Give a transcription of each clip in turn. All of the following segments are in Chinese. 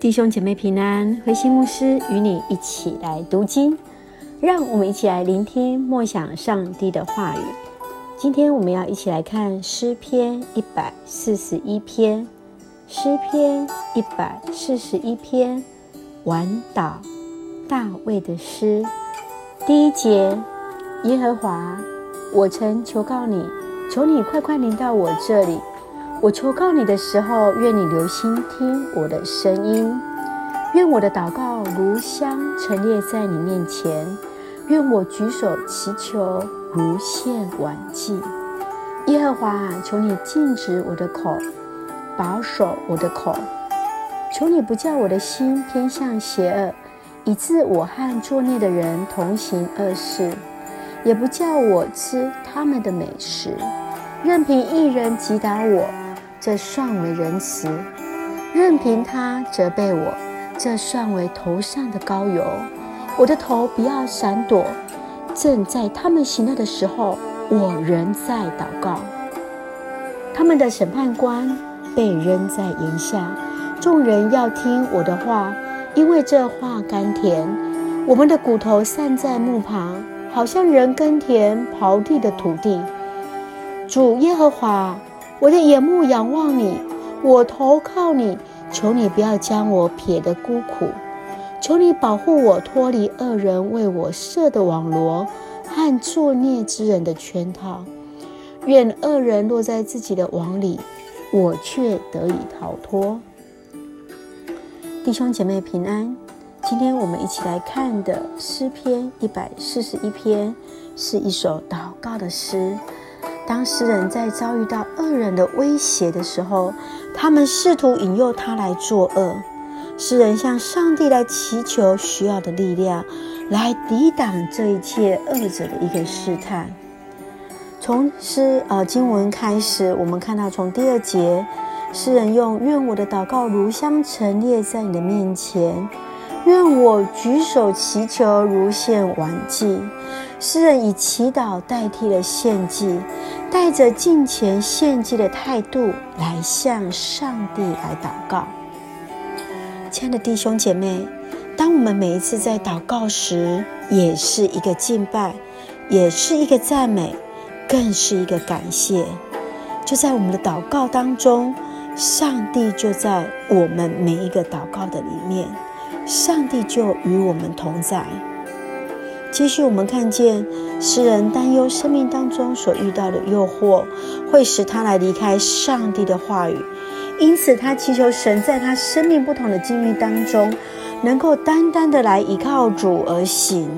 弟兄姐妹平安，慧馨牧师与你一起来读经，让我们一起来聆听默想上帝的话语。今天我们要一起来看诗篇一百四十一篇，诗篇一百四十一篇，晚祷大卫的诗，第一节：耶和华，我曾求告你，求你快快临到我这里。我求告你的时候，愿你留心听我的声音，愿我的祷告如香陈列在你面前，愿我举手祈求如献晚祭。耶和华，求你禁止我的口，保守我的口，求你不叫我的心偏向邪恶，以致我和作孽的人同行恶事，也不叫我吃他们的美食，任凭一人击打我。这算为仁慈，任凭他责备我，这算为头上的膏油。我的头不要闪躲，正在他们行恶的时候，我仍在祷告。他们的审判官被扔在檐下，众人要听我的话，因为这话甘甜。我们的骨头散在墓旁，好像人耕田刨地的土地。主耶和华。我的眼目仰望你，我投靠你，求你不要将我撇得孤苦，求你保护我脱离恶人为我设的网罗和作孽之人的圈套。愿恶人落在自己的网里，我却得以逃脱。弟兄姐妹平安，今天我们一起来看的诗篇一百四十一篇，是一首祷告的诗。当诗人在遭遇到恶人的威胁的时候，他们试图引诱他来作恶。诗人向上帝来祈求需要的力量，来抵挡这一切恶者的一个试探。从诗呃经文开始，我们看到从第二节，诗人用“愿我的祷告如香陈列在你的面前，愿我举手祈求如献完祭”。诗人以祈祷代替了献祭，带着敬虔献祭的态度来向上帝来祷告。亲爱的弟兄姐妹，当我们每一次在祷告时，也是一个敬拜，也是一个赞美，更是一个感谢。就在我们的祷告当中，上帝就在我们每一个祷告的里面，上帝就与我们同在。继续，我们看见诗人担忧生命当中所遇到的诱惑会使他来离开上帝的话语，因此他祈求神在他生命不同的境遇当中，能够单单的来依靠主而行。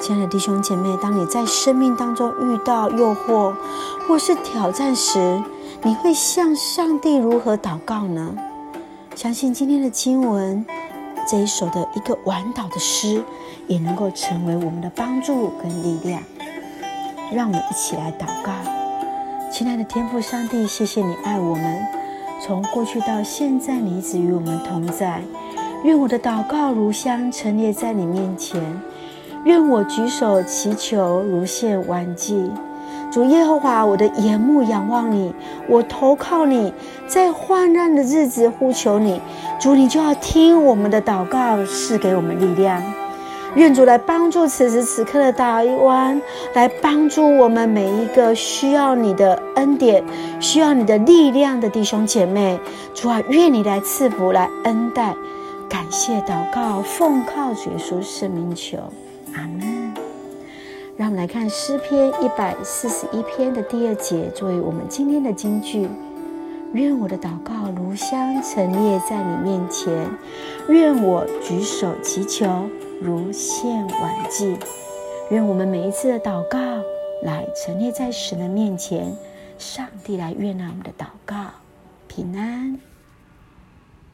亲爱的弟兄姐妹，当你在生命当中遇到诱惑或是挑战时，你会向上帝如何祷告呢？相信今天的经文。这一首的一个晚祷的诗，也能够成为我们的帮助跟力量。让我们一起来祷告，亲爱的天父上帝，谢谢你爱我们，从过去到现在，你一直与我们同在。愿我的祷告如香陈列在你面前，愿我举手祈求如献晚祭。主耶和华，我的眼目仰望你，我投靠你，在患难的日子呼求你。主，你就要听我们的祷告，赐给我们力量。愿主来帮助此时此刻的台湾，来帮助我们每一个需要你的恩典、需要你的力量的弟兄姐妹。主啊，愿你来赐福，来恩待。感谢祷告，奉靠主耶稣圣名求，阿门。让我们来看诗篇一百四十一篇的第二节，作为我们今天的金句。愿我的祷告如香陈列在你面前，愿我举手祈求如献晚祭。愿我们每一次的祷告来陈列在神的面前，上帝来悦纳我们的祷告，平安。